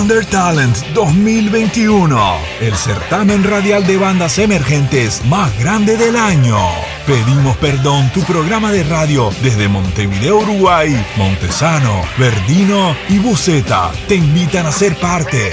Under Talent 2021, el certamen radial de bandas emergentes más grande del año. Pedimos perdón, tu programa de radio desde Montevideo, Uruguay, Montesano, Verdino y Buceta te invitan a ser parte.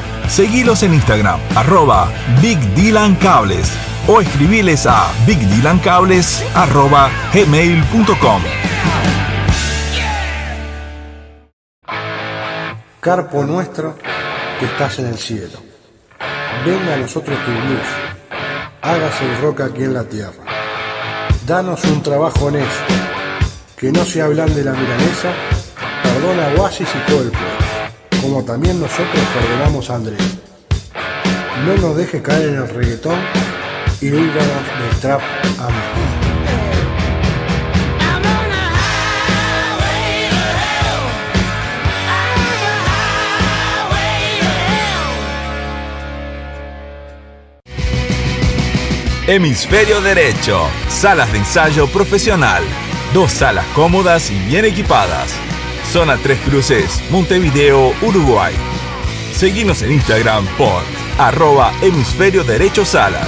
Seguilos en Instagram, arroba Big Dylan Cables o escribiles a bigdylancables arroba gmail.com. Carpo nuestro que estás en el cielo. Venga a nosotros tu luz. Hágase el roca aquí en la tierra. Danos un trabajo honesto. Que no se hablan de la milanesa. Perdona Oasis y todo el pueblo como también nosotros perdonamos a Andrés. No nos deje caer en el reggaetón y líbranos del trap. Amén. Hemisferio Derecho, salas de ensayo profesional. Dos salas cómodas y bien equipadas Zona Tres Cruces, Montevideo, Uruguay. Seguimos en Instagram por arroba hemisferio derecho salas.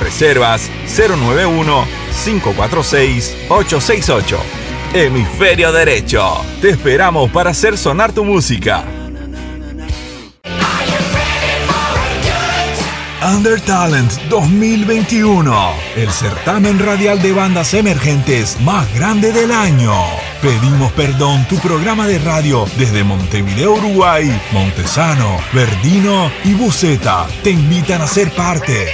Reservas 091-546-868. Hemisferio Derecho. Te esperamos para hacer sonar tu música. Under Talent 2021, el certamen radial de bandas emergentes más grande del año. Pedimos perdón, tu programa de radio desde Montevideo, Uruguay, Montesano, Verdino y Buceta te invitan a ser parte.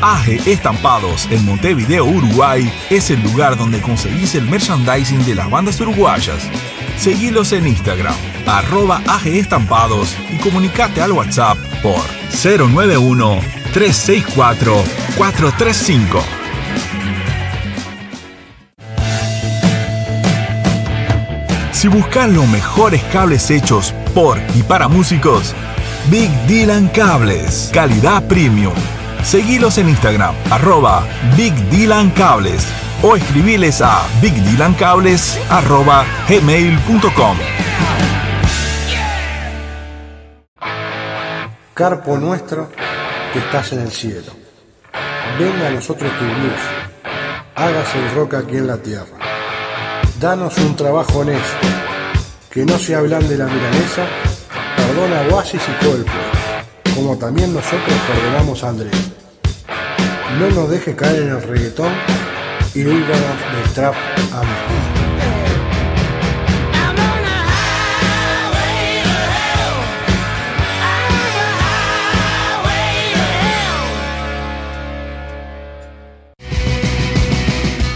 AGE Estampados en Montevideo, Uruguay es el lugar donde conseguís el merchandising de las bandas uruguayas. Seguilos en Instagram, arroba AGE Estampados y comunicate al WhatsApp por 091-364-435. Si buscas los mejores cables hechos por y para músicos, Big Dylan Cables, calidad premium Seguilos en Instagram, arroba Big Dylan Cables o escribiles a bigdylancables Carpo nuestro que estás en el cielo. Venga a nosotros tu luz. Hágase el roca aquí en la tierra. Danos un trabajo honesto. Que no se hablan de la milanesa. Perdona a Oasis y pueblo como también nosotros perdonamos a Andrés. No nos deje caer en el reggaetón y líbranos del trap. Amén.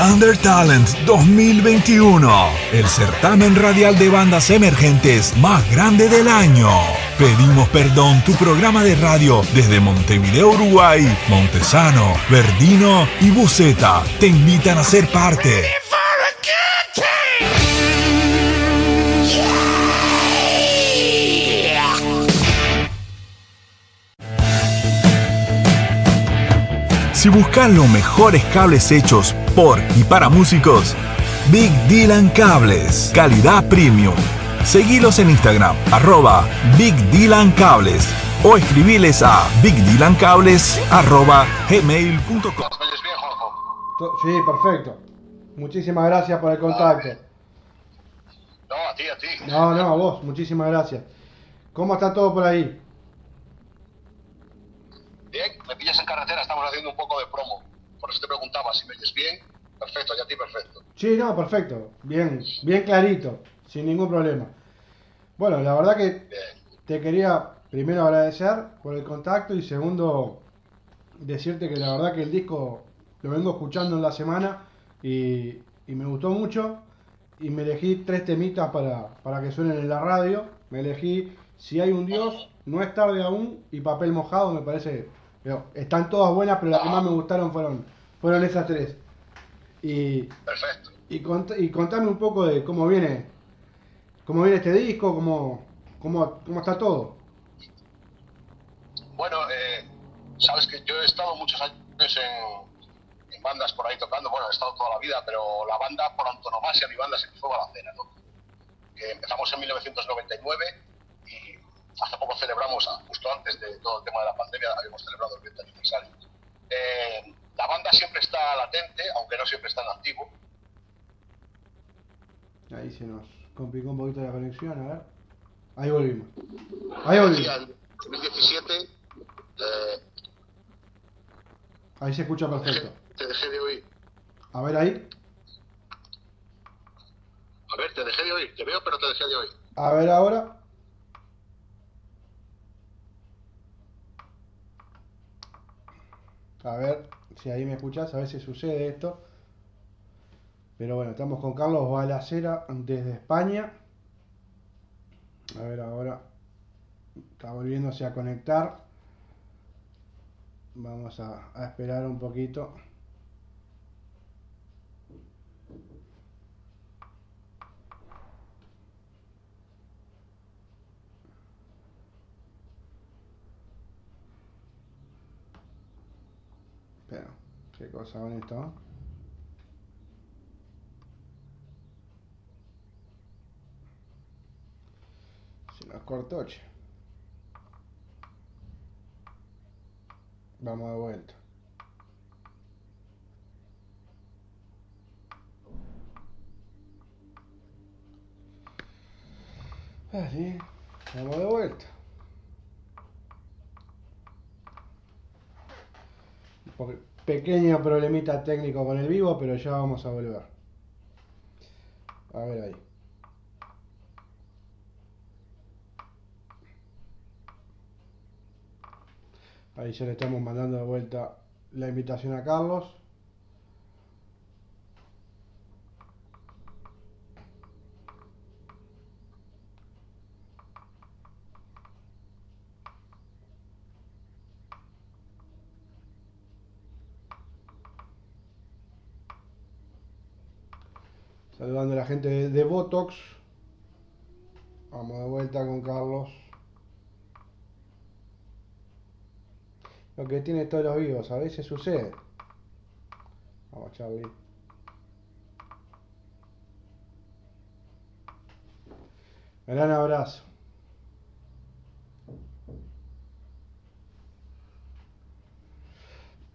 Under Talent 2021, el certamen radial de bandas emergentes más grande del año. Pedimos Perdón, tu programa de radio desde Montevideo, Uruguay, Montesano, Verdino y Buceta te invitan a ser parte. Si buscas los mejores cables hechos por y para músicos, Big Dylan Cables, calidad premium. Seguilos en Instagram, arroba Big Dylan Cables o escribiles a bigdylancables arroba gmail.com. Sí, perfecto. Muchísimas gracias por el contacto. No, a ti, a ti. No, no, a vos, muchísimas gracias. ¿Cómo está todo por ahí? Bien, me pillas en carretera, estamos haciendo un poco de promo. Por eso te preguntaba si me oyes bien. Perfecto, ya a ti perfecto. Sí, no, perfecto. Bien, bien clarito, sin ningún problema. Bueno, la verdad que te quería primero agradecer por el contacto y segundo decirte que la verdad que el disco lo vengo escuchando en la semana y, me gustó mucho y me elegí tres temitas para, para que suenen en la radio. Me elegí Si hay un Dios, No es tarde aún y Papel mojado, me parece. Están todas buenas, pero las que más me gustaron fueron, fueron esas tres. Y, Perfecto. Y, y contame un poco de cómo viene, cómo viene este disco, cómo, cómo, cómo está todo. Bueno, eh, sabes que yo he estado muchos años en, bandas por ahí tocando, bueno, he estado toda la vida, pero la banda por antonomasia, mi banda se fue Balacera, ¿no? Que empezamos en 1999 y hace poco celebramos, justo antes de todo el tema de la pandemia, habíamos celebrado el 20 aniversario. Eh, la banda siempre está latente, aunque no siempre está en activo. Ahí se nos complicó un poquito la conexión, a ver. Ahí volvimos. Ahí volvimos. 2017. Eh, ahí se escucha perfecto te dejé de oír. A ver ahí. A ver, te dejé de oír. Te veo, pero te dejé de oír. A ver ahora. A ver si ahí me escuchas, a ver si sucede esto. Pero bueno, estamos con Carlos Balacera desde España. A ver ahora. Está volviéndose a conectar. Vamos a esperar un poquito. Pero, ¿qué cosa bonito? Se nos cortó. Vamos de vuelta. Así, vamos de vuelta. Pequeño problemita técnico con el vivo, pero ya vamos a volver. A ver ahí. Ahí ya le estamos mandando de vuelta la invitación a Carlos. Saludando a la gente de, Botox. Vamos de vuelta con Carlos. Lo que tiene todos los vivos, a veces sucede. Vamos, Charlie. Gran abrazo.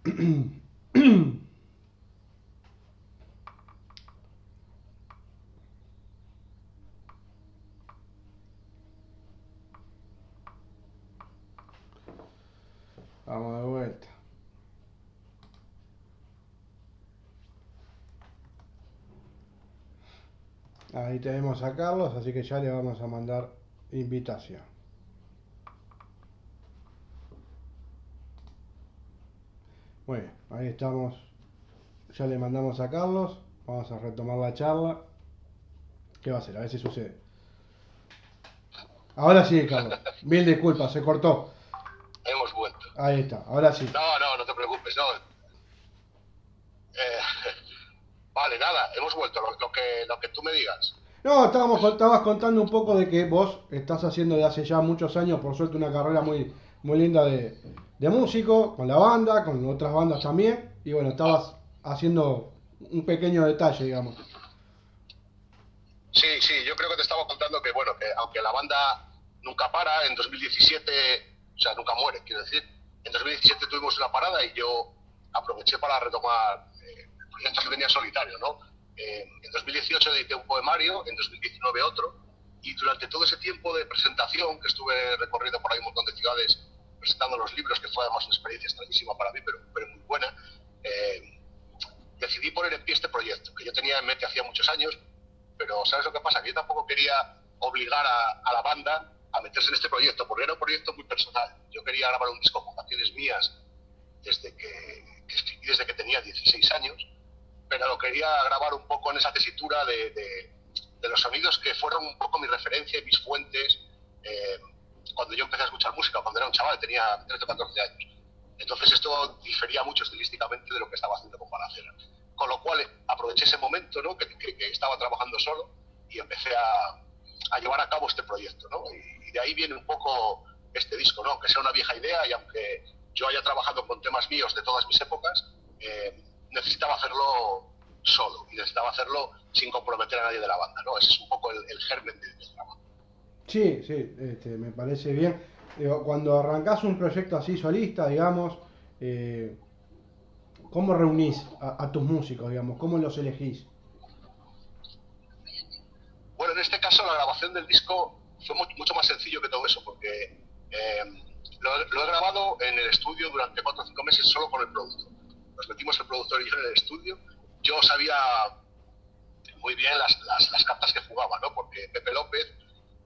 Vamos de vuelta. Ahí tenemos a Carlos, así que ya le vamos a mandar invitación. Bien, ahí estamos. Ya le mandamos a Carlos. Vamos a retomar la charla. ¿Qué va a hacer? A ver si sucede. Ahora sí, Carlos. Mil disculpas, se cortó. Hemos vuelto. Ahí está, ahora sí. No, no, no te preocupes, no. Eh, vale, nada, hemos vuelto, lo, que, lo que tú me digas. No, estábamos, estabas contando un poco de que vos estás haciendo de hace ya muchos años, por suerte, una carrera muy, muy linda de, de músico, con la banda, con otras bandas también. Y bueno, estabas haciendo un pequeño detalle, digamos. Sí, sí, yo creo que te estaba contando que, bueno, que aunque la banda nunca para, en 2017, o sea, nunca muere, quiero decir, en 2017 tuvimos una parada y yo aproveché para retomar eh, proyectos que tenía solitario, ¿no? Eh, en 2018 edité un poemario, en 2019 otro, y durante todo ese tiempo de presentación que estuve recorriendo por ahí un montón de ciudades presentando los libros, que fue además una experiencia extrañísima para mí, pero, muy buena, eh, decidí poner en pie este proyecto, que yo tenía en mente hacía muchos años, pero ¿sabes lo que pasa? Que yo tampoco quería obligar a, la banda a meterse en este proyecto, porque era un proyecto muy personal. Yo quería grabar un disco con canciones mías desde que, escribí desde que tenía 16 años, pero lo quería grabar un poco en esa tesitura de, los sonidos que fueron un poco mi referencia y mis fuentes eh, cuando yo empecé a escuchar música, cuando era un chaval, tenía 13 o 14 años. Entonces esto difería mucho estilísticamente de lo que estaba haciendo con Balacera. Con lo cual aproveché ese momento ¿no? que, estaba trabajando solo y empecé a, a, llevar a cabo este proyecto. ¿no? Y, de ahí viene un poco este disco, ¿no? aunque sea una vieja idea y aunque yo haya trabajado con temas míos de todas mis épocas, eh, necesitaba hacerlo solo y necesitaba hacerlo sin comprometer a nadie de la banda. ¿no? Ese es un poco el, germen del de trabajo. Sí, sí, este, me parece bien. Cuando arrancás un proyecto así solista, digamos, eh, ¿Cómo reunís a, tus músicos, digamos? ¿Cómo los elegís? Bueno, en este caso la grabación del disco fue mucho más sencillo que todo eso, porque eh, lo, he grabado en el estudio durante cuatro o cinco meses solo con el productor. Nos metimos el productor y yo en el estudio. Yo sabía muy bien las, las, cartas que jugaba, ¿no? Porque Pepe López,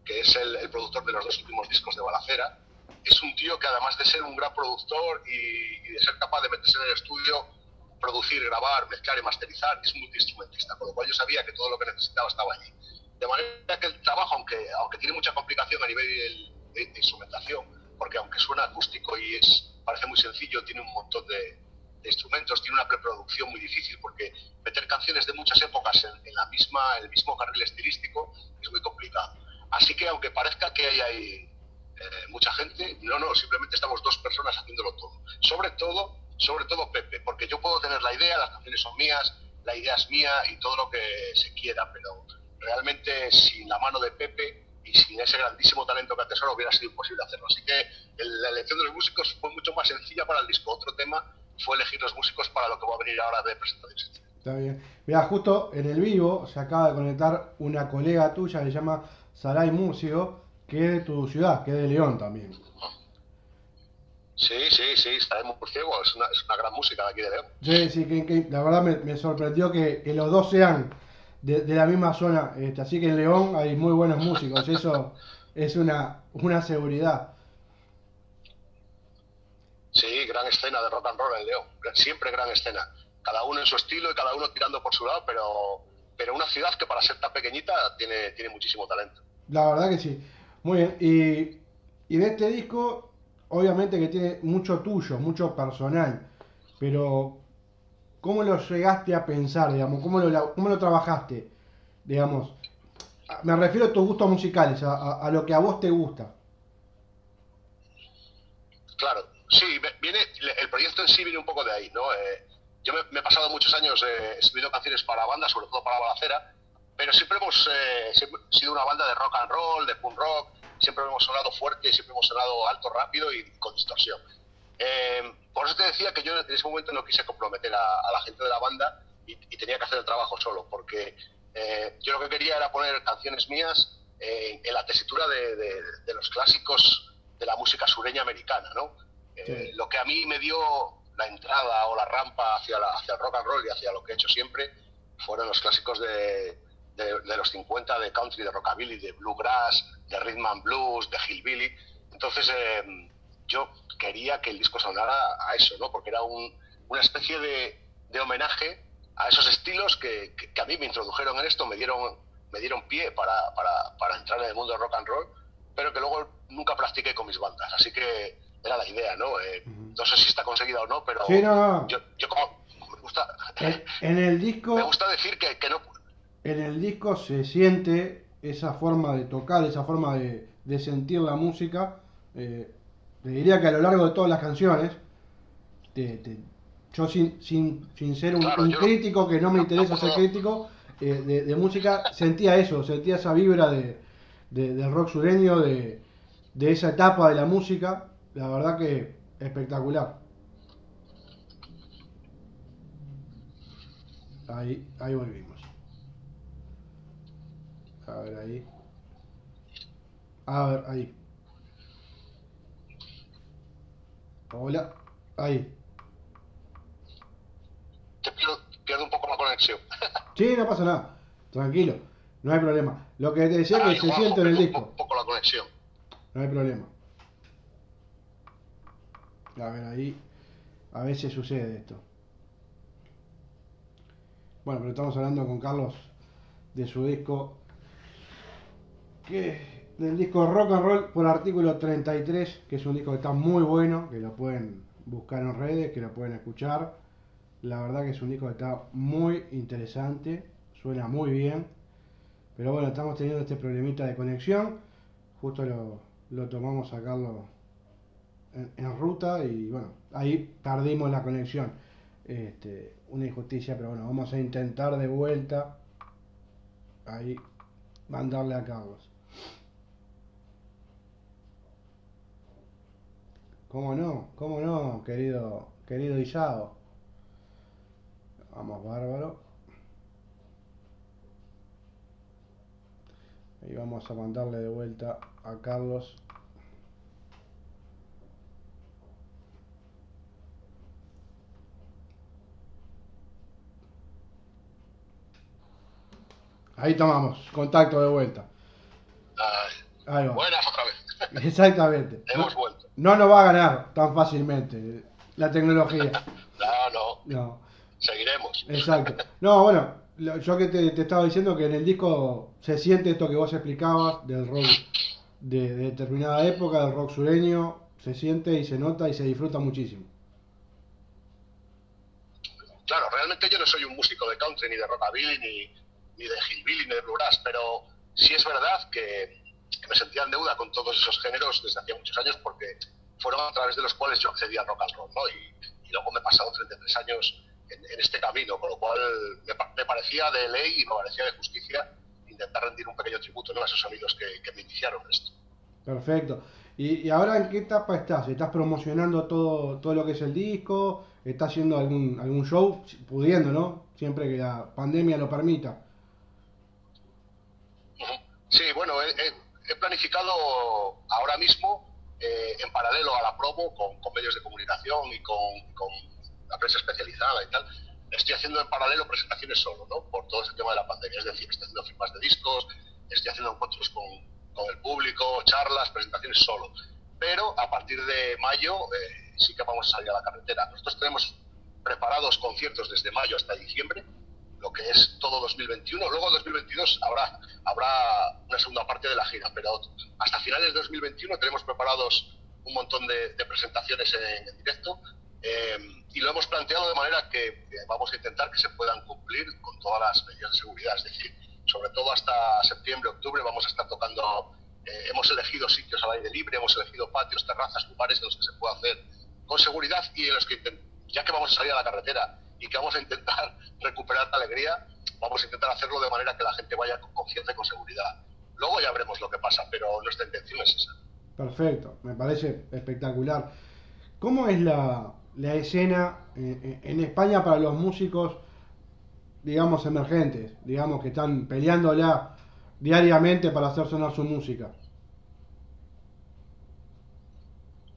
que es el, el productor de los dos últimos discos de Balacera, es un tío que además de ser un gran productor y, de ser capaz de meterse en el estudio, producir, grabar, mezclar y masterizar, es multiinstrumentista, con lo cual yo sabía que todo lo que necesitaba estaba allí. De manera que el trabajo, aunque, aunque tiene mucha complicación a nivel de, instrumentación, porque aunque suena acústico y es, parece muy sencillo, tiene un montón de, instrumentos, tiene una preproducción muy difícil, porque meter canciones de muchas épocas en, la misma, el mismo carril estilístico es muy complicado. Así que aunque parezca que hay, hay eh, mucha gente, no, no, simplemente estamos dos personas haciéndolo todo. Sobre todo, sobre todo Pepe, porque yo puedo tener la idea, las canciones son mías, la idea es mía y todo lo que se quiera, pero realmente sin la mano de Pepe y sin ese grandísimo talento que atesoro hubiera sido imposible hacerlo. Así que la elección de los músicos fue mucho más sencilla para el disco. Otro tema fue elegir los músicos para lo que va a venir ahora de presentación. Está bien. Mira, justo en el vivo se acaba de conectar una colega tuya que se llama Saray Murcio que es de tu ciudad, que es de León también. Sí, sí, sí, en Murciego, es una, es una gran música de aquí de León. Sí, sí, que, la verdad me, sorprendió que, los dos sean de, la misma zona, este, así que en León hay muy buenos músicos, eso es una, una seguridad. Sí, gran escena de rock and roll en León, siempre gran escena, cada uno en su estilo y cada uno tirando por su lado, pero, pero una ciudad que para ser tan pequeñita tiene, tiene muchísimo talento. La verdad que sí. Muy bien, y, y de este disco, obviamente que tiene mucho tuyo, mucho personal, pero ¿cómo lo llegaste a pensar, digamos? ¿Cómo lo, cómo lo trabajaste, digamos? Me refiero a tus gustos musicales, a, lo que a vos te gusta. Claro, sí, viene, el proyecto en sí viene un poco de ahí, ¿no? Eh, yo me, he pasado muchos años eh, escribiendo canciones para bandas, sobre todo para Balacera, pero siempre hemos eh, sido una banda de rock and roll, de punk rock, siempre hemos sonado fuerte, siempre hemos sonado alto, rápido y con distorsión. Eh, por eso te decía que yo en ese momento no quise comprometer a, la gente de la banda y, tenía que hacer el trabajo solo, porque eh, yo lo que quería era poner canciones mías en la tesitura de, los clásicos de la música sureña americana, ¿no? Lo que a mí me dio la entrada o la rampa hacia, hacia el rock and roll y hacia lo que he hecho siempre fueron los clásicos de, de, los 50 de country, de rockabilly, de bluegrass, de rhythm and blues, de hillbilly. Entonces eh, yo quería que el disco sonara a eso, ¿no? Porque era una especie de, de, homenaje a esos estilos que, que, a mí me introdujeron en esto, me dieron, me dieron pie para, para, para, entrar en el mundo del rock and roll pero que luego nunca practiqué con mis bandas. Así que era la idea, ¿no? Eh, no sé si está conseguida o no, pero Yo, como me gusta... En, el disco... Me gusta decir que, que, no... En el disco se siente esa forma de tocar, esa forma de, de sentir la música. Eh, te diría que a lo largo de todas las canciones, yo sin, sin, sin ser un, crítico, que no me interesa ser crítico, eh, de, música, sentía eso, sentía esa vibra de, del rock sureño, de, de esa etapa de la música, la verdad que espectacular. Ahí, ahí volvimos. A ver, ahí. A ver, ahí. Hola, ahí. Te pierdo, un poco la conexión. sí, no pasa nada. Tranquilo, no hay problema. Lo que te decía es que se siente en el disco. Un poco la conexión. No hay problema. A ver, ahí. A veces sucede esto. Bueno, pero estamos hablando con Carlos de su disco. Que del disco Rock and Roll por artículo 33, que es un disco que está muy bueno, que lo pueden buscar en redes, que lo pueden escuchar. La verdad que es un disco que está muy interesante, suena muy bien. Pero bueno, estamos teniendo este problemita de conexión. Justo lo, lo tomamos a Carlos en, ruta y bueno, ahí perdimos la conexión. Este, una injusticia, pero bueno, vamos a intentar de vuelta ahí mandarle a Carlos. ¿Cómo no? ¿Cómo no, querido, querido Isao? Vamos, bárbaro. Y vamos a mandarle de vuelta a Carlos. Ahí tomamos, contacto de vuelta. Ahí va. Buenas otra vez. Exactamente. Hemos vuelto no nos va a ganar tan fácilmente la tecnología. no, no. No. Seguiremos. Exacto. No, bueno, yo que te, estaba diciendo que en el disco se siente esto que vos explicabas del rock de, determinada época, del rock sureño, se siente y se nota y se disfruta muchísimo. Claro, realmente yo no soy un músico de country, ni de rockabilly, ni, ni de hillbilly, ni de bluegrass, pero sí es verdad que que me sentía en deuda con todos esos géneros desde hacía muchos años porque fueron a través de los cuales yo accedí al rock and roll, ¿no? Y, luego me he pasado 33 años en, este camino, con lo cual me, parecía de ley y me parecía de justicia intentar rendir un pequeño tributo a esos amigos que, me iniciaron esto. Perfecto. ¿Y, ahora en qué etapa estás? ¿Estás promocionando todo, todo lo que es el disco? ¿Estás haciendo algún, algún show? Pudiendo, ¿no? Siempre que la pandemia lo permita. Sí, bueno, he planificado ahora mismo, eh, en paralelo a la promo, con, medios de comunicación y con, la prensa especializada y tal, estoy haciendo en paralelo presentaciones solo, ¿no? Por todo ese tema de la pandemia. Es decir, estoy haciendo firmas de discos, estoy haciendo encuentros con, el público, charlas, presentaciones solo. Pero a partir de mayo eh, sí que vamos a salir a la carretera. Nosotros tenemos preparados conciertos desde mayo hasta diciembre lo que es todo 2021. Luego en 2022 habrá, habrá una segunda parte de la gira, pero hasta finales de 2021 tenemos preparados un montón de, presentaciones en, directo eh, y lo hemos planteado de manera que vamos a intentar que se puedan cumplir con todas las medidas de seguridad. Es decir, sobre todo hasta septiembre, octubre vamos a estar tocando, eh, hemos elegido sitios al aire libre, hemos elegido patios, terrazas, lugares en los que se pueda hacer con seguridad y en los que, ya que vamos a salir a la carretera, y que vamos a intentar recuperar la alegría, vamos a intentar hacerlo de manera que la gente vaya con confianza y con seguridad. Luego ya veremos lo que pasa, pero nuestra intención es esa. Perfecto, me parece espectacular. ¿Cómo es la, la escena eh, eh, en España para los músicos, digamos, emergentes, digamos, que están peleándola diariamente para hacer sonar su música?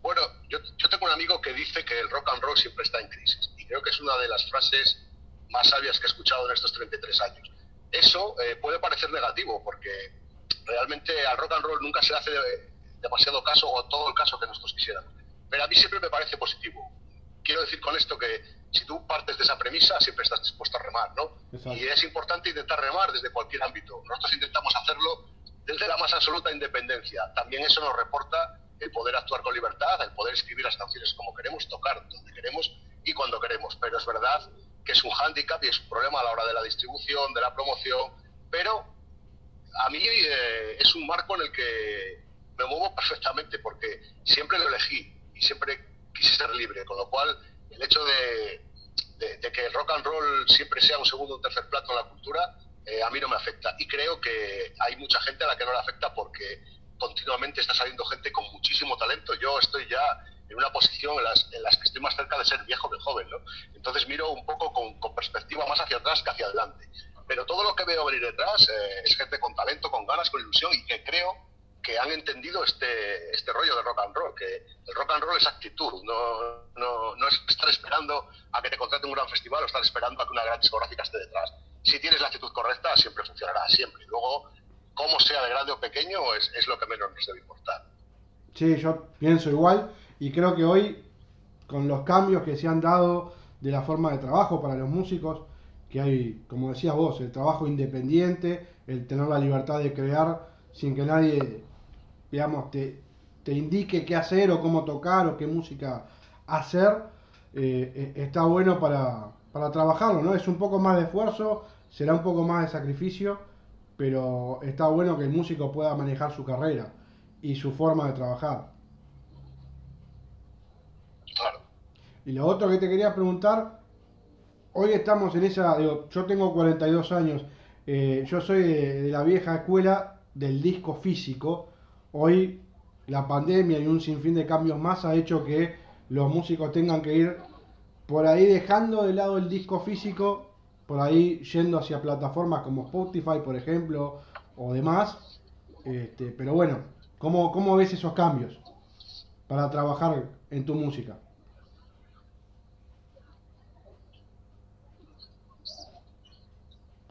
Bueno, yo, yo tengo un amigo que dice que el rock and roll siempre está en crisis Creo que es una de las frases más sabias que he escuchado en estos 33 años. Eso eh, puede parecer negativo porque realmente al rock and roll nunca se hace demasiado caso o todo el caso que nosotros quisiéramos. Pero a mí siempre me parece positivo. Quiero decir con esto que si tú partes de esa premisa, siempre estás dispuesto a remar, ¿no? Y es importante intentar remar desde cualquier ámbito. Nosotros intentamos hacerlo desde la más absoluta independencia. También eso nos reporta el poder actuar con libertad, el poder escribir las canciones como queremos, tocar donde queremos y cuando queremos. Pero es verdad que es un hándicap y es un problema a la hora de la distribución, de la promoción, pero a mí eh, es un marco en el que me muevo perfectamente porque siempre lo elegí y siempre quise ser libre, con lo cual el hecho de, que el rock and roll siempre sea un segundo o tercer plato en la cultura, eh, a mí no me afecta. Y creo que hay mucha gente a la que no le afecta porque continuamente está saliendo gente con muchísimo talento. Yo estoy ya en una posición en las, en las que estoy más cerca de ser viejo que joven, ¿no? Entonces miro un poco con, con perspectiva más hacia atrás que hacia adelante. Pero todo lo que veo venir detrás eh, es gente con talento, con ganas, con ilusión y que creo que han entendido este, este rollo de rock and roll, que el rock and roll es actitud, no, no, no es estar esperando a que te contraten un gran festival o estar esperando a que una gran discográfica esté detrás. Si tienes la actitud correcta, siempre funcionará, siempre. Luego, cómo sea de grande o pequeño, es, es lo que menos nos debe importar. Sí, yo pienso igual y creo que hoy, con los cambios que se han dado de la forma de trabajo para los músicos, que hay, como decías vos, el trabajo independiente, el tener la libertad de crear sin que nadie, digamos, te, te indique qué hacer o cómo tocar o qué música hacer, eh, e, está bueno para, para trabajarlo, ¿no? Es un poco más de esfuerzo, será un poco más de sacrificio, pero está bueno que el músico pueda manejar su carrera y su forma de trabajar. Y lo otro que te quería preguntar, hoy estamos en esa, digo, yo tengo 42 años, eh, yo soy de, la vieja escuela del disco físico, hoy la pandemia y un sinfín de cambios más ha hecho que los músicos tengan que ir por ahí dejando de lado el disco físico, por ahí yendo hacia plataformas como Spotify, por ejemplo, o demás. Este, pero bueno, ¿cómo, ¿cómo ves esos cambios para trabajar en tu música?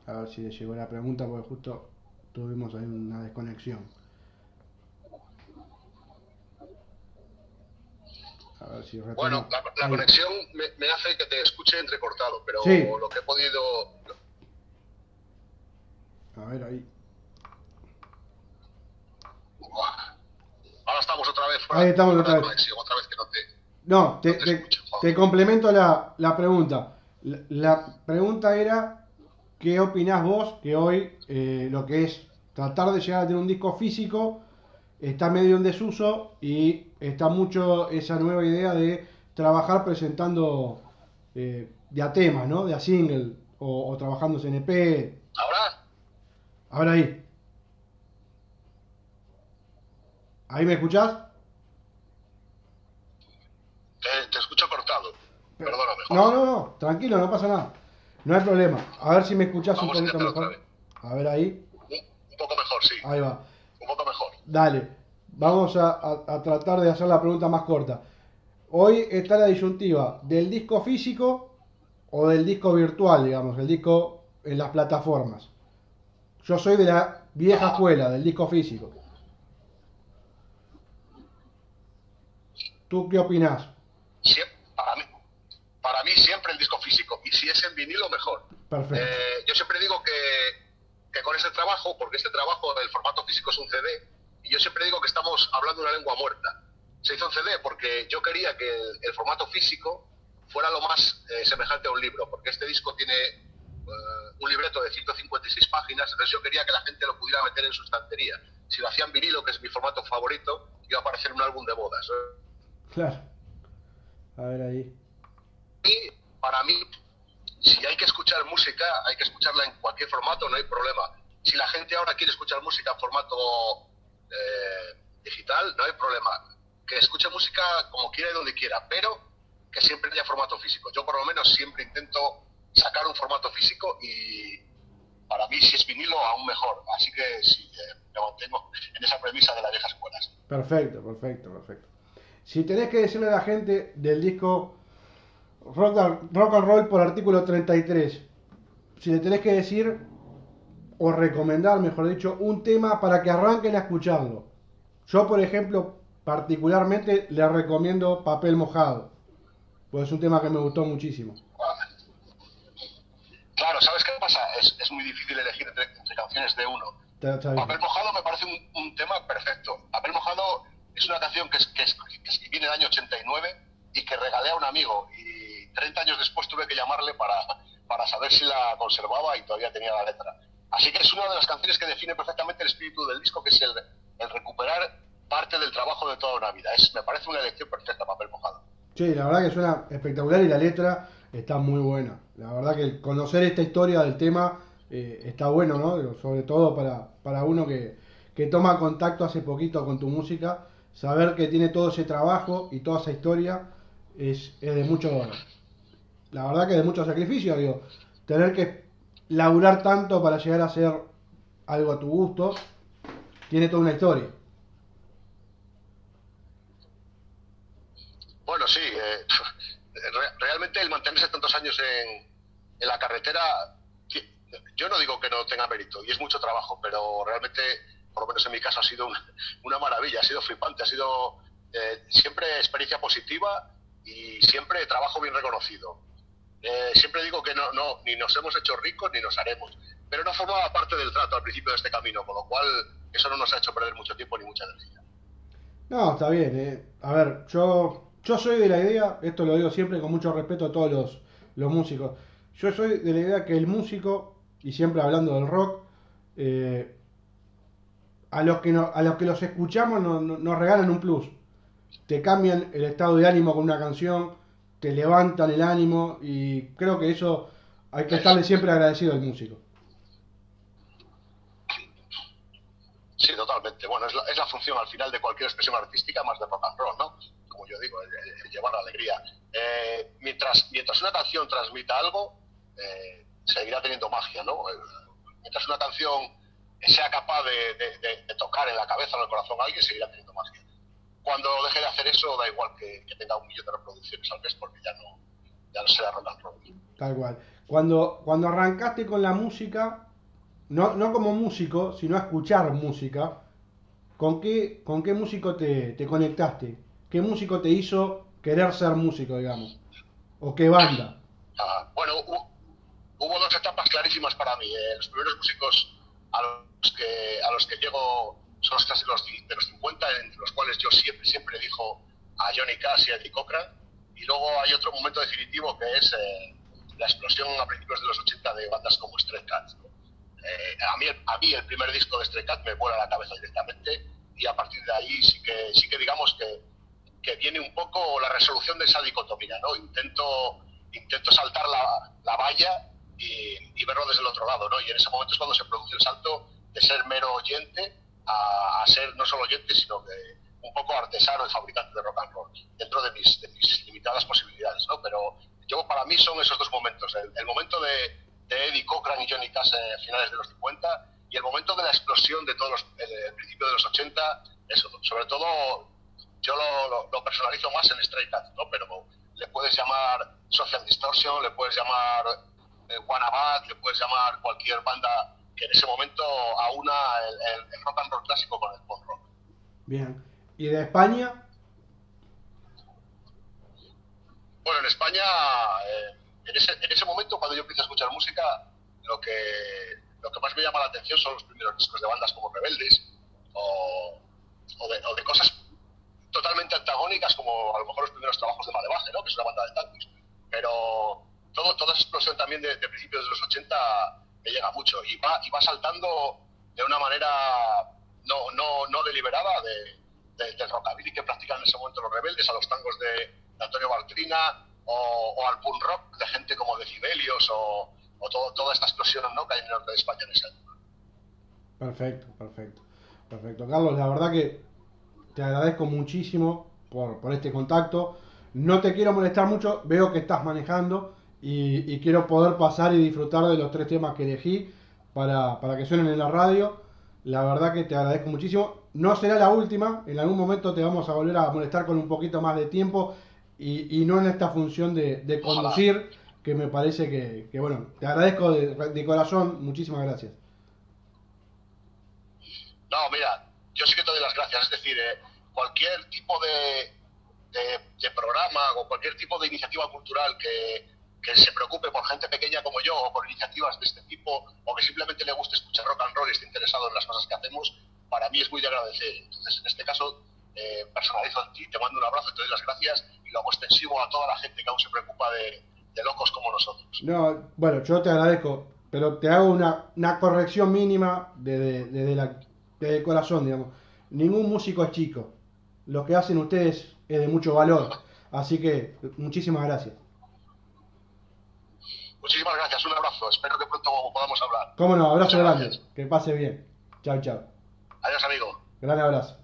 A ver si le llegó la pregunta, porque justo tuvimos ahí una desconexión. A ver si bueno, la, conexión me, hace que te escuche entrecortado, pero lo que he podido... A ver ahí. Ahora estamos otra vez fuera. Ahí estamos otra vez. otra vez que no te... No, te, te, complemento la, la pregunta. la, pregunta era ¿Qué opinás vos que hoy eh, lo que es tratar de llegar a tener un disco físico está medio en desuso y está mucho esa nueva idea de trabajar presentando eh, de a tema, ¿no? De a single o, trabajando en EP. ¿Ahora? Ahora ahí. ¿Ahí me escuchás? Te, escucho cortado. Perdóname. No, no, no, tranquilo, no pasa nada. No hay problema. A ver si me escuchas un poquito mejor. A ver ahí. Un, poco mejor, sí. Ahí va. Un poco mejor. Dale. Vamos a, tratar de hacer la pregunta más corta. Hoy está la disyuntiva del disco físico o del disco virtual, digamos, el disco en las plataformas. Yo soy de la vieja escuela, del disco físico. ¿Tú qué opinas? para mí siempre el disco físico. Y si es en vinilo, mejor. Eh, yo siempre digo que, con ese trabajo, porque este trabajo, el formato físico es un CD, y yo siempre digo que estamos hablando una lengua muerta. Se hizo un CD porque yo quería que el, formato físico fuera lo más eh, semejante a un libro, porque este disco tiene eh, un libreto de 156 páginas, entonces yo quería que la gente lo pudiera meter en su estantería. Si lo hacían vinilo, que es mi formato favorito, iba a aparecer un álbum de bodas. Claro. A ver ahí para mí, si hay que escuchar música, hay que escucharla en cualquier formato, no hay problema. Si la gente ahora quiere escuchar música en formato eh, digital, no hay problema. Que escuche música como quiera y donde quiera, pero que siempre haya formato físico. Yo por lo menos siempre intento sacar un formato físico y para mí si es vinilo aún mejor. Así que sí, eh, me mantengo en esa premisa de las viejas escuelas. Perfecto, perfecto, perfecto. Si tenés que decirle a la gente del disco rock, and roll por artículo 33. Si le tenés que decir, o recomendar, mejor dicho, un tema para que arranquen a escucharlo. Yo, por ejemplo, particularmente le recomiendo Papel Mojado. Pues es un tema que me gustó muchísimo. Claro, ¿sabes qué pasa? Es, muy difícil elegir entre, canciones de uno. Papel mojado me parece un, tema perfecto. Papel mojado es una canción que, es, que, viene del año 89 y que regalé a un amigo. Y 30 años después tuve que llamarle para, para saber si la conservaba y todavía tenía la letra. Así que es una de las canciones que define perfectamente el espíritu del disco, que es el, el recuperar parte del trabajo de toda una vida. Es, me parece una elección perfecta, papel mojado. Sí, la verdad que suena espectacular y la letra está muy buena. La verdad que conocer esta historia del tema eh, está bueno, ¿no? Sobre todo para, para uno que, que, toma contacto hace poquito con tu música, saber que tiene todo ese trabajo y toda esa historia es, es de mucho, la verdad que de mucho sacrificio, digo, tener que laburar tanto para llegar a hacer algo a tu gusto, tiene toda una historia. Bueno, sí, eh, realmente el mantenerse tantos años en, la carretera yo no digo que no tenga mérito, y es mucho trabajo, pero realmente, por lo menos en mi caso, ha sido una, maravilla, ha sido flipante, ha sido eh, siempre experiencia positiva y siempre trabajo bien reconocido. Eh, siempre digo que no, no, ni nos hemos hecho ricos ni nos haremos, pero no formaba parte del trato al principio de este camino, con lo cual eso no nos ha hecho perder mucho tiempo ni mucha energía. No, está bien. Eh. A ver, yo, yo soy de la idea, esto lo digo siempre con mucho respeto a todos los, los músicos, yo soy de la idea que el músico y siempre hablando del rock, eh, a, los que a los que los escuchamos nos regalan un plus. Te cambian el estado de ánimo con una canción, te levantan el ánimo y creo que eso hay que estarle siempre agradecido al músico. Sí, totalmente. Bueno, es la, es la, función al final de cualquier expresión artística más de rock and roll, ¿no? Como yo digo, llevar alegría. Eh, mientras, mientras una canción transmita algo, eh, seguirá teniendo magia, ¿no? Eh, mientras una canción sea capaz de, tocar en la cabeza o en el corazón a alguien, seguirá teniendo magia. Cuando deje de hacer eso, da igual que, tenga un millón de reproducciones al mes, porque ya no, ya no será rock and roll. Tal cual. Cuando, cuando arrancaste con la música, no, no como músico, sino a escuchar música, ¿con qué, con qué músico te, te conectaste? ¿Qué músico te hizo querer ser músico, digamos? ¿O qué banda? Ah, bueno, hubo dos etapas clarísimas para mí. Eh, los primeros músicos a los que, a los que llego son los casi los, de los 50, entre los cuales yo siempre, siempre dijo a Johnny Cash y a Eddie Cochran. Y luego hay otro momento definitivo que es eh, la explosión a principios de los 80 de bandas como Stray Cats. Eh, a, mí, a mí el primer disco de Stray Cats me vuela la cabeza directamente y a partir de ahí sí que, sí que digamos que, que viene un poco la resolución de esa dicotomía. ¿no? Intento, intento saltar la, la valla y, verlo desde el otro lado, ¿no? Y en ese momento es cuando se produce el salto de ser mero oyente a, ser no solo oyente, sino que un poco artesano y fabricante de rock and roll, dentro de mis, limitadas posibilidades, ¿no? Pero yo, para mí son esos dos momentos, el, momento de, Eddie Cochran y Johnny Cash a finales de los 50 y el momento de la explosión de todos los, el, principio de los 80, eso, sobre todo yo lo, lo, personalizo más en Stray Cats, ¿no? Pero le puedes llamar Social Distortion, le puedes llamar Guanabat, le puedes llamar cualquier banda que en ese momento aúna el, el, rock and roll clásico con el pop rock. Bien. ¿Y de España? Bueno, en España, eh, en, ese, en, ese, momento, cuando yo empiezo a escuchar música, lo que, lo que más me llama la atención son los primeros discos de bandas como Rebeldes o, o, de, o de, cosas totalmente antagónicas como a lo mejor los primeros trabajos de Malevaje, ¿no? que es una banda de tantos. Pero todo, toda esa explosión también de, principios de los 80 me llega mucho y va, y va saltando de una manera no, no, no deliberada de, del rockabilly que practican en ese momento los rebeldes, a los tangos de, Antonio Baltrina o, al punk rock de gente como Decibelios o, o todo, toda esta explosión ¿no? que hay en el norte de España en ese año. Perfecto, perfecto. Perfecto. Carlos, la verdad que te agradezco muchísimo por, por este contacto. No te quiero molestar mucho, veo que estás manejando y, quiero poder pasar y disfrutar de los tres temas que elegí para, para que suenen en la radio. La verdad que te agradezco muchísimo. No será la última, en algún momento te vamos a volver a molestar con un poquito más de tiempo y, y no en esta función de, de conducir, que me parece que, que bueno, te agradezco de, de, corazón, muchísimas gracias. No, mira, yo sí que te doy las gracias, es decir, eh, cualquier tipo de, de, de programa o cualquier tipo de iniciativa cultural que, que se preocupe por gente pequeña como yo o por iniciativas de este tipo o que simplemente le guste escuchar rock and roll y esté interesado en las cosas que hacemos, para mí es muy de agradecer. Entonces, en este caso, eh, personalizo en ti, te mando un abrazo, te doy las gracias y lo hago extensivo a toda la gente que aún se preocupa de, locos como nosotros. No, bueno, yo te agradezco, pero te hago una, una corrección mínima desde de, la, el corazón, digamos. Ningún músico es chico. Lo que hacen ustedes es de mucho valor. Así que muchísimas gracias. Muchísimas gracias, un abrazo. Espero que pronto podamos hablar. Cómo no, abrazo grande. Que pase bien. Chao, chao. Adiós, amigo. Gran abrazo.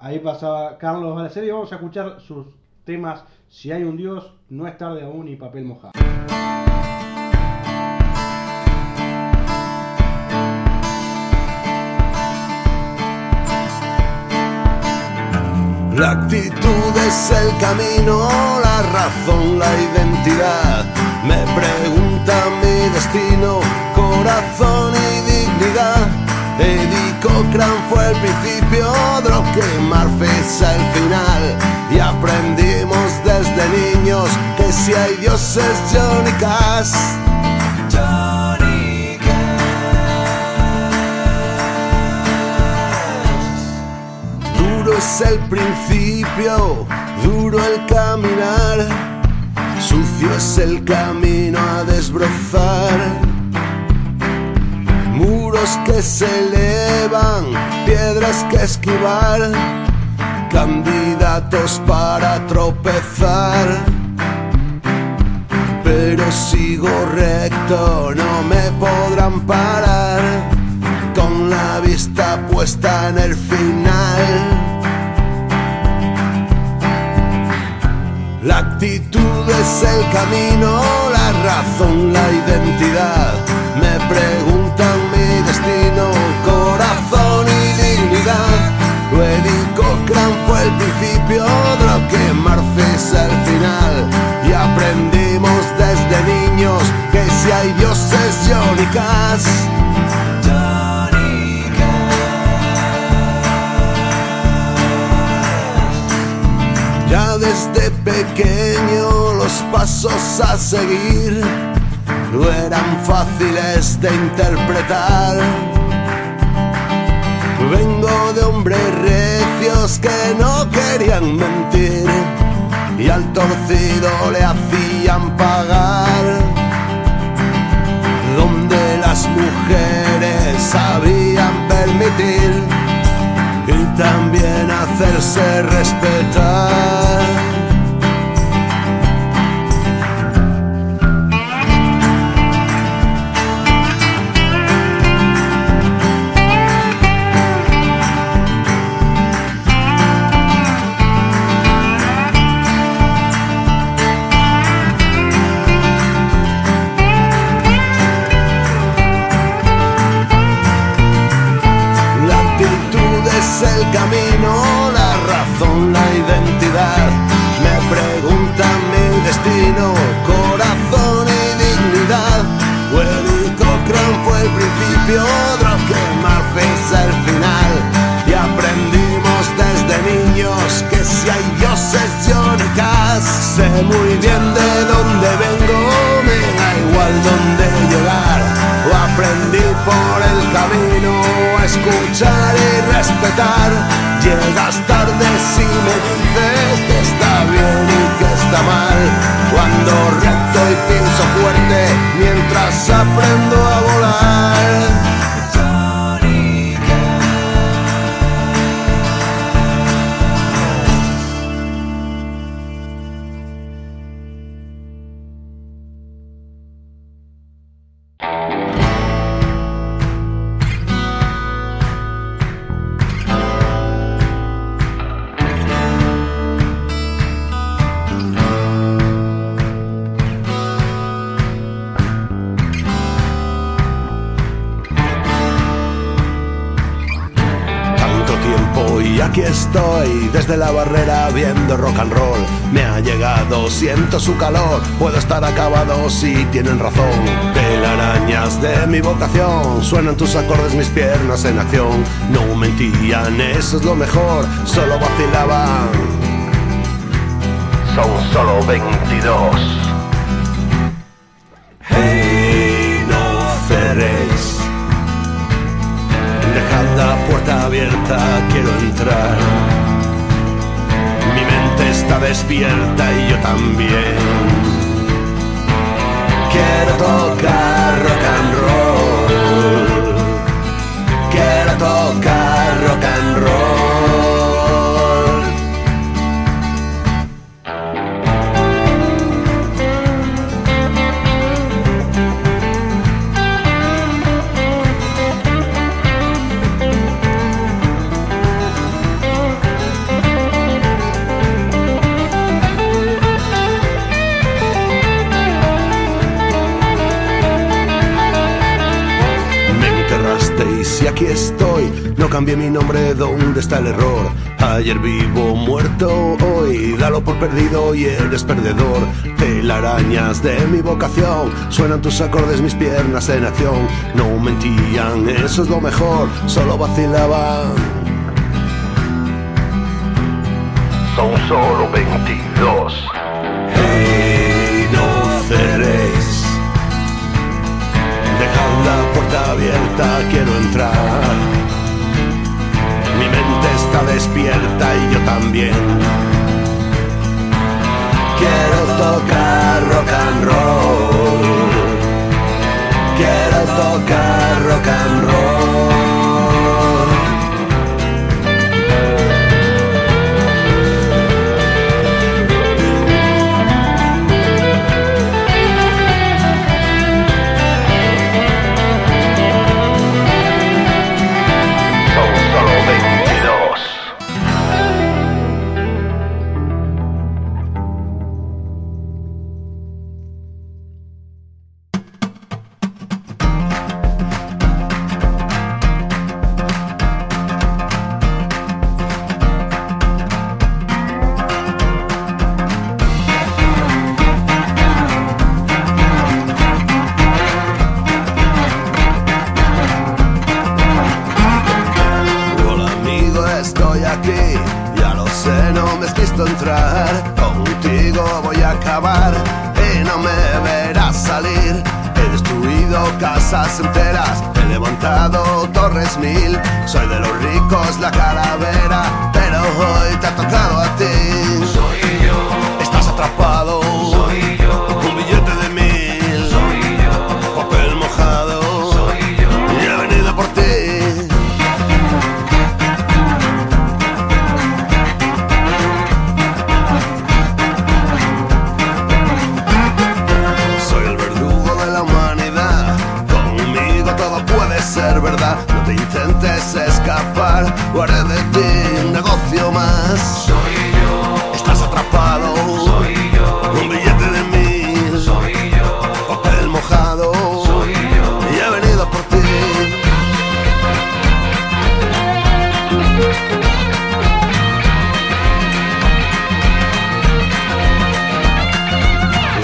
Ahí pasaba Carlos Balacer y vamos a escuchar sus temas Si hay un Dios, no es tarde aún y papel mojado. La actitud es el camino, la razón, la identidad. Me pregunta destino, corazón y dignidad. Eddie Cochran fue el principio, que Murphy el final. Y aprendimos desde niños que si hay dioses Johnny Cash. Duro es el principio, duro el caminar, sucio es el camino a desbrozar. Muros que se elevan, piedras que esquivar, candidatos para tropezar. Pero sigo recto, no me podrán parar, con la vista puesta en el final. La actitud es el camino, la razón, la identidad. Me preguntan destino, corazón y dignidad. Eddie Cochran fue el principio, que Murphy el final. Y aprendimos desde niños que si hay dioses, Johnny Cash. Desde pequeño los pasos a seguir no eran fáciles de interpretar. Vengo de hombres recios que no querían mentir y al torcido le hacían pagar. Donde las mujeres sabían permitir y también hacerse respetar. Llegas tarde si me dices que está bien y que está mal. Cuando recto y pienso fuerte mientras aprendo desde la barrera viendo rock and roll. Me ha llegado, siento su calor, puedo estar acabado si tienen razón. Telarañas de mi vocación, suenan tus acordes, mis piernas en acción. No mentían, eso es lo mejor, solo vacilaban. Son solo 22. Abierta, quiero entrar. Mi mente está despierta y yo también. Quiero tocar rock and roll. Quiero tocar aquí estoy. No cambié mi nombre, ¿dónde está el error? Ayer vivo muerto, hoy dalo por perdido y eres perdedor. Telarañas de mi vocación, suenan tus acordes, mis piernas en acción. No mentían, eso es lo mejor, solo vacilaban. Son solo 22. Hey, no ceréis. La puerta abierta, quiero entrar. Mi mente está despierta y yo también. Quiero tocar rock and roll. Quiero tocar rock and roll. O haré de ti un negocio más. Soy yo. Estás atrapado. Soy yo. Un billete de mil. Soy yo. Papel mojado. Soy yo. Y he venido por ti.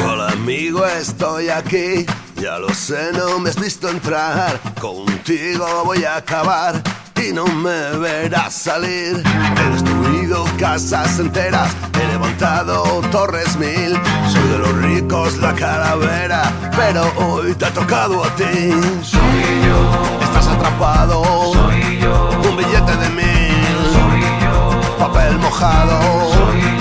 Hola amigo, estoy aquí. Ya lo sé, no me has visto entrar. Contigo voy a acabar y no me verás salir. He destruido casas enteras, he levantado torres mil. Soy de los ricos la calavera, pero hoy te ha tocado a ti. Soy yo. Estás atrapado. Soy yo. Un billete de mil. Soy yo. Papel mojado. Soy